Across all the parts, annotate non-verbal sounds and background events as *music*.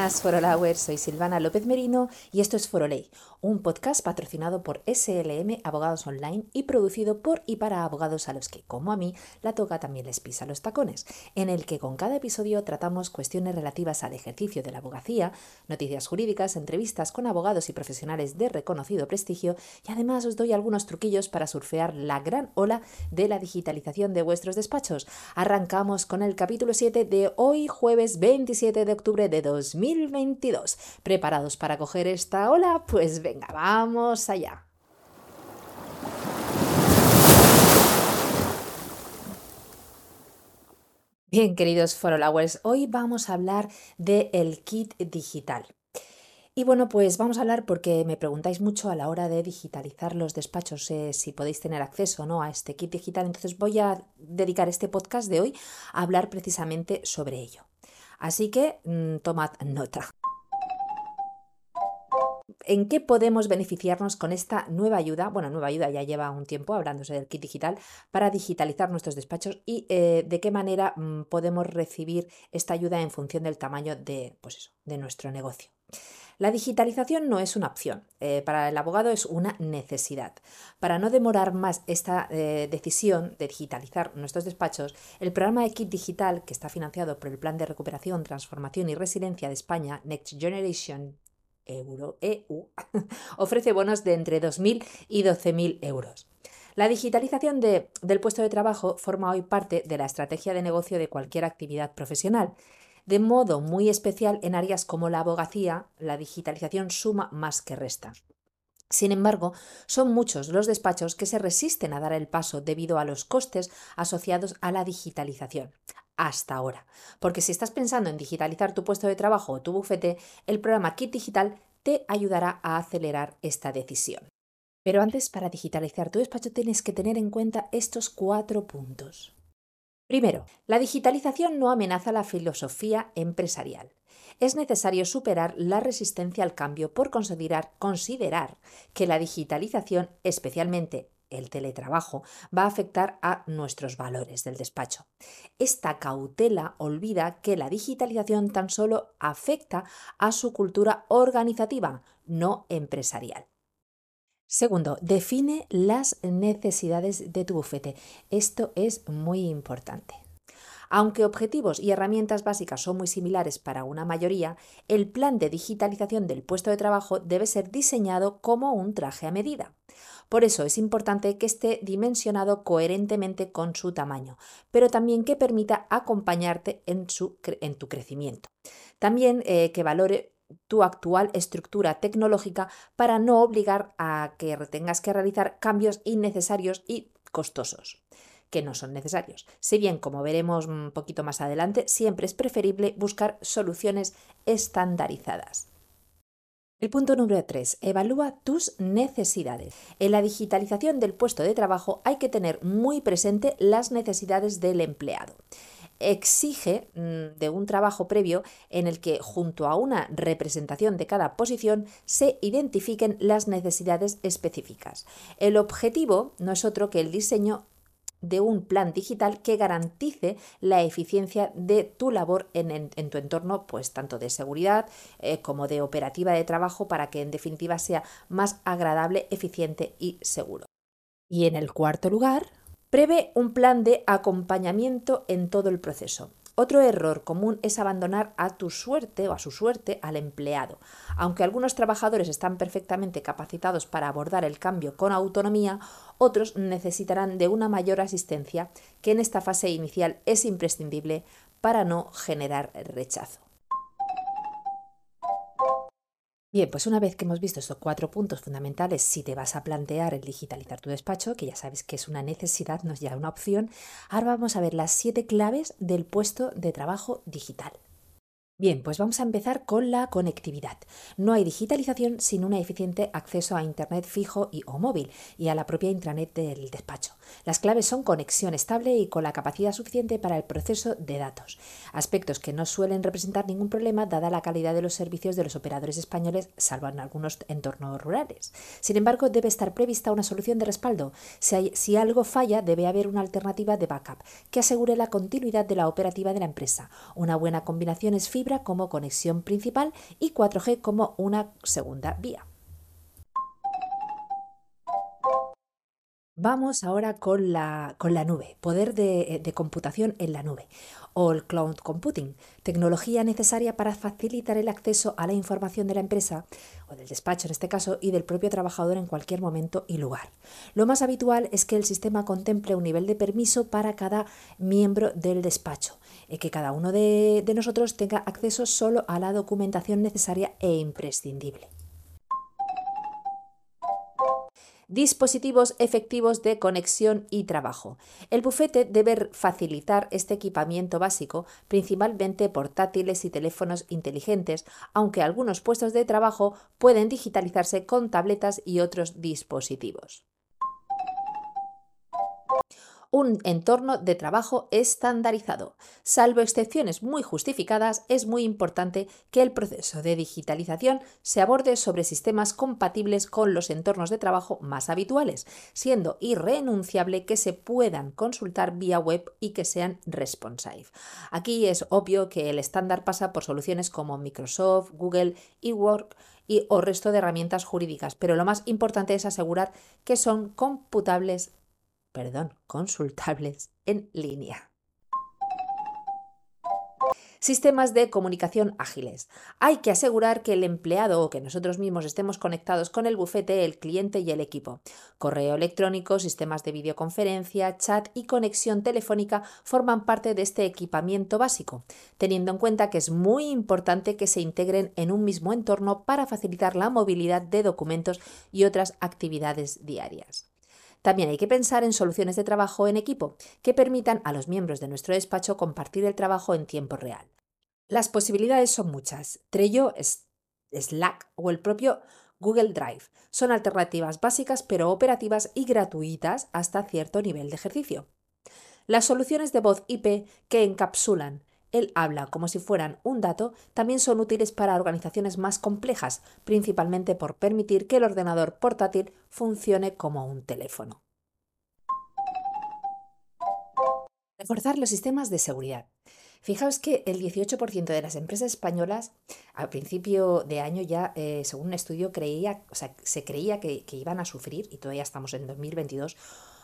Buenas Forolowers, soy Silvana López Merino y esto es Foroley, un podcast patrocinado por SLM Abogados Online y producido por y para abogados a los que, como a mí, la toca también les pisa los tacones, en el que con cada episodio tratamos cuestiones relativas al ejercicio de la abogacía, noticias jurídicas, entrevistas con abogados y profesionales de reconocido prestigio y además os doy algunos truquillos para surfear la gran ola de la digitalización de vuestros despachos. Arrancamos con el capítulo 7 de hoy jueves 27 de octubre de 2022. ¿Preparados para coger esta ola? Pues venga, vamos allá. Bien, queridos followers, hoy vamos a hablar del kit digital. Y bueno, pues vamos a hablar porque me preguntáis mucho a la hora de digitalizar los despachos, eh, si podéis tener acceso ¿no? a este kit digital. Entonces voy a dedicar este podcast de hoy a hablar precisamente sobre ello. Así que mm, tomad nota. ¿En qué podemos beneficiarnos con esta nueva ayuda? Bueno, nueva ayuda ya lleva un tiempo hablándose del kit digital para digitalizar nuestros despachos y eh, de qué manera mm, podemos recibir esta ayuda en función del tamaño de, pues de nuestro negocio. La digitalización no es una opción, eh, para el abogado es una necesidad. Para no demorar más esta eh, decisión de digitalizar nuestros despachos, el programa de Kit Digital, que está financiado por el Plan de Recuperación, Transformación y Resiliencia de España, Next Generation Euro, EU, *laughs* ofrece bonos de entre 2.000 y 12.000 euros. La digitalización del puesto de trabajo forma hoy parte de la estrategia de negocio de cualquier actividad profesional de modo muy especial en áreas como la abogacía, la digitalización suma más que resta. Sin embargo, son muchos los despachos que se resisten a dar el paso debido a los costes asociados a la digitalización. Hasta ahora. Porque si estás pensando en digitalizar tu puesto de trabajo o tu bufete, el programa Kit Digital te ayudará a acelerar esta decisión. Pero antes, para digitalizar tu despacho tienes que tener en cuenta estos cuatro puntos. Primero, la digitalización no amenaza la filosofía empresarial. Es necesario superar la resistencia al cambio por considerar, que la digitalización, especialmente el teletrabajo, va a afectar a nuestros valores del despacho. Esta cautela olvida que la digitalización tan solo afecta a su cultura organizativa, no empresarial. Segundo, define las necesidades de tu bufete. Esto es muy importante. Aunque objetivos y herramientas básicas son muy similares para una mayoría, el plan de digitalización del puesto de trabajo debe ser diseñado como un traje a medida. Por eso es importante que esté dimensionado coherentemente con su tamaño, pero también que permita acompañarte en, tu crecimiento. También eh, que valore tu actual estructura tecnológica para no obligar a que tengas que realizar cambios innecesarios y costosos que no son necesarios. Si bien, como veremos un poquito más adelante, siempre es preferible buscar soluciones estandarizadas. El punto número 3. Evalúa tus necesidades. En la digitalización del puesto de trabajo hay que tener muy presente las necesidades del empleado exige mm, de un trabajo previo en el que junto a una representación de cada posición se identifiquen las necesidades específicas. El objetivo no es otro que el diseño de un plan digital que garantice la eficiencia de tu labor en, tu entorno, pues tanto de seguridad eh, como de operativa de trabajo, para que en definitiva sea más agradable, eficiente y seguro. Y en el cuarto lugar, Prevé un plan de acompañamiento en todo el proceso. Otro error común es abandonar a tu suerte o a su suerte al empleado. Aunque algunos trabajadores están perfectamente capacitados para abordar el cambio con autonomía, otros necesitarán de una mayor asistencia que en esta fase inicial es imprescindible para no generar rechazo. Bien, pues una vez que hemos visto estos cuatro puntos fundamentales, si te vas a plantear el digitalizar tu despacho, que ya sabes que es una necesidad, no es ya una opción, ahora vamos a ver las siete claves del puesto de trabajo digital. Bien, pues vamos a empezar con la conectividad. No hay digitalización sin un eficiente acceso a Internet fijo y o móvil y a la propia intranet del despacho. Las claves son conexión estable y con la capacidad suficiente para el proceso de datos, aspectos que no suelen representar ningún problema dada la calidad de los servicios de los operadores españoles, salvo en algunos entornos rurales. Sin embargo, debe estar prevista una solución de respaldo. Si, si algo falla, debe haber una alternativa de backup que asegure la continuidad de la operativa de la empresa. Una buena combinación es fibra como conexión principal y 4G como una segunda vía. Vamos ahora con la, con la nube, poder de, de, computación en la nube o el cloud computing, tecnología necesaria para facilitar el acceso a la información de la empresa o del despacho en este caso y del propio trabajador en cualquier momento y lugar. Lo más habitual es que el sistema contemple un nivel de permiso para cada miembro del despacho, y que cada uno de, de nosotros tenga acceso solo a la documentación necesaria e imprescindible. dispositivos efectivos de conexión y trabajo. El bufete debe facilitar este equipamiento básico, principalmente portátiles y teléfonos inteligentes, aunque algunos puestos de trabajo pueden digitalizarse con tabletas y otros dispositivos un entorno de trabajo estandarizado. Salvo excepciones muy justificadas, es muy importante que el proceso de digitalización se aborde sobre sistemas compatibles con los entornos de trabajo más habituales, siendo irrenunciable que se puedan consultar vía web y que sean responsive. Aquí es obvio que el estándar pasa por soluciones como Microsoft, Google, eWork y o resto de herramientas jurídicas, pero lo más importante es asegurar que son computables perdón, consultables en línea. Sistemas de comunicación ágiles. Hay que asegurar que el empleado o que nosotros mismos estemos conectados con el bufete, el cliente y el equipo. Correo electrónico, sistemas de videoconferencia, chat y conexión telefónica forman parte de este equipamiento básico, teniendo en cuenta que es muy importante que se integren en un mismo entorno para facilitar la movilidad de documentos y otras actividades diarias. También hay que pensar en soluciones de trabajo en equipo que permitan a los miembros de nuestro despacho compartir el trabajo en tiempo real. Las posibilidades son muchas. Trello, Slack o el propio Google Drive son alternativas básicas pero operativas y gratuitas hasta cierto nivel de ejercicio. Las soluciones de voz IP que encapsulan él habla como si fueran un dato, también son útiles para organizaciones más complejas, principalmente por permitir que el ordenador portátil funcione como un teléfono. Reforzar los sistemas de seguridad. Fijaos que el 18% de las empresas españolas al principio de año ya, eh, según un estudio, creía, o sea, se creía que, que iban a sufrir, y todavía estamos en 2022,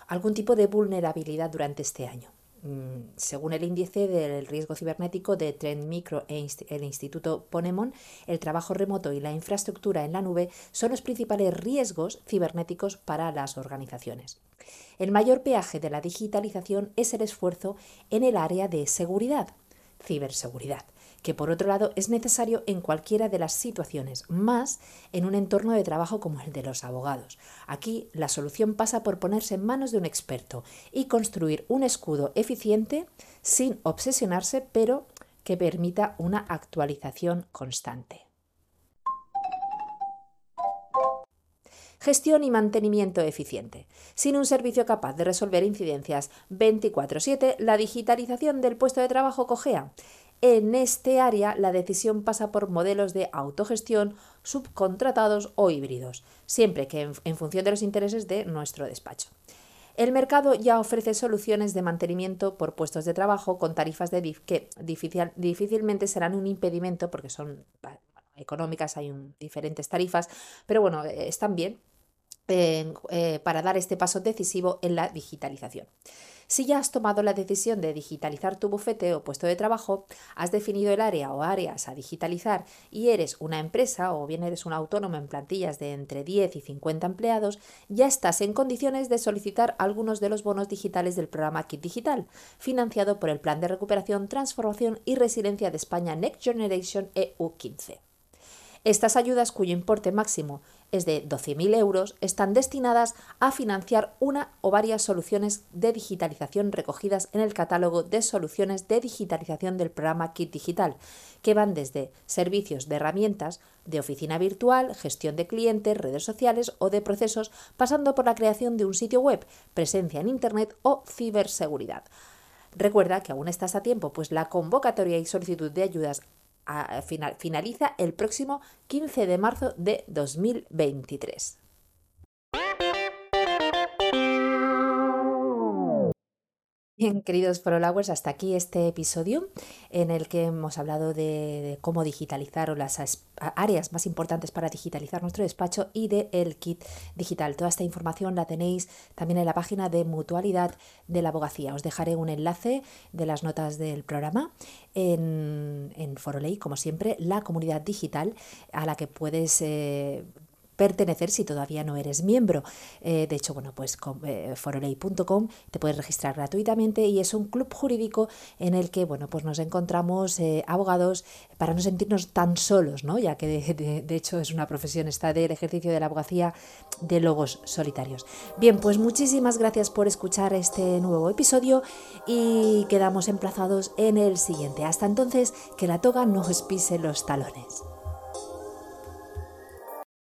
algún tipo de vulnerabilidad durante este año. Mm, según el índice del riesgo cibernético de Trend Micro e el Instituto Ponemon, el trabajo remoto y la infraestructura en la nube son los principales riesgos cibernéticos para las organizaciones. El mayor peaje de la digitalización es el esfuerzo en el área de seguridad, ciberseguridad que por otro lado es necesario en cualquiera de las situaciones, más en un entorno de trabajo como el de los abogados. Aquí la solución pasa por ponerse en manos de un experto y construir un escudo eficiente sin obsesionarse, pero que permita una actualización constante. Gestión y mantenimiento eficiente. Sin un servicio capaz de resolver incidencias 24/7, la digitalización del puesto de trabajo cojea. En este área la decisión pasa por modelos de autogestión, subcontratados o híbridos, siempre que en, función de los intereses de nuestro despacho. El mercado ya ofrece soluciones de mantenimiento por puestos de trabajo con tarifas de DIF que difícilmente serán un impedimento porque son económicas, hay diferentes tarifas, pero bueno, están bien eh, para dar este paso decisivo en la digitalización. Si ya has tomado la decisión de digitalizar tu bufete o puesto de trabajo, has definido el área o áreas a digitalizar y eres una empresa o bien eres un autónomo en plantillas de entre 10 y 50 empleados, ya estás en condiciones de solicitar algunos de los bonos digitales del programa Kit Digital, financiado por el Plan de Recuperación, Transformación y Resiliencia de España Next Generation EU 15. Estas ayudas, cuyo importe máximo es de 12.000 euros, están destinadas a financiar una o varias soluciones de digitalización recogidas en el catálogo de soluciones de digitalización del programa Kit Digital, que van desde servicios de herramientas de oficina virtual, gestión de clientes, redes sociales o de procesos, pasando por la creación de un sitio web, presencia en Internet o ciberseguridad. Recuerda que aún estás a tiempo, pues la convocatoria y solicitud de ayudas finaliza el próximo 15 de marzo de 2023. Bien, queridos Forolowers, hasta aquí este episodio en el que hemos hablado de, cómo digitalizar o las áreas más importantes para digitalizar nuestro despacho y de el kit digital. Toda esta información la tenéis también en la página de Mutualidad de la Abogacía. Os dejaré un enlace de las notas del programa en, en Foroley, como siempre, la comunidad digital a la que puedes eh, pertenecer si todavía no eres miembro. Eh, de hecho, bueno, pues con eh, foroley.com te puedes registrar gratuitamente y es un club jurídico en el que, bueno, pues nos encontramos eh, abogados para no sentirnos tan solos, ¿no? Ya que de, hecho es una profesión esta del ejercicio de la abogacía de lobos solitarios. Bien, pues muchísimas gracias por escuchar este nuevo episodio y quedamos emplazados en el siguiente. Hasta entonces, que la toga no os pise los talones.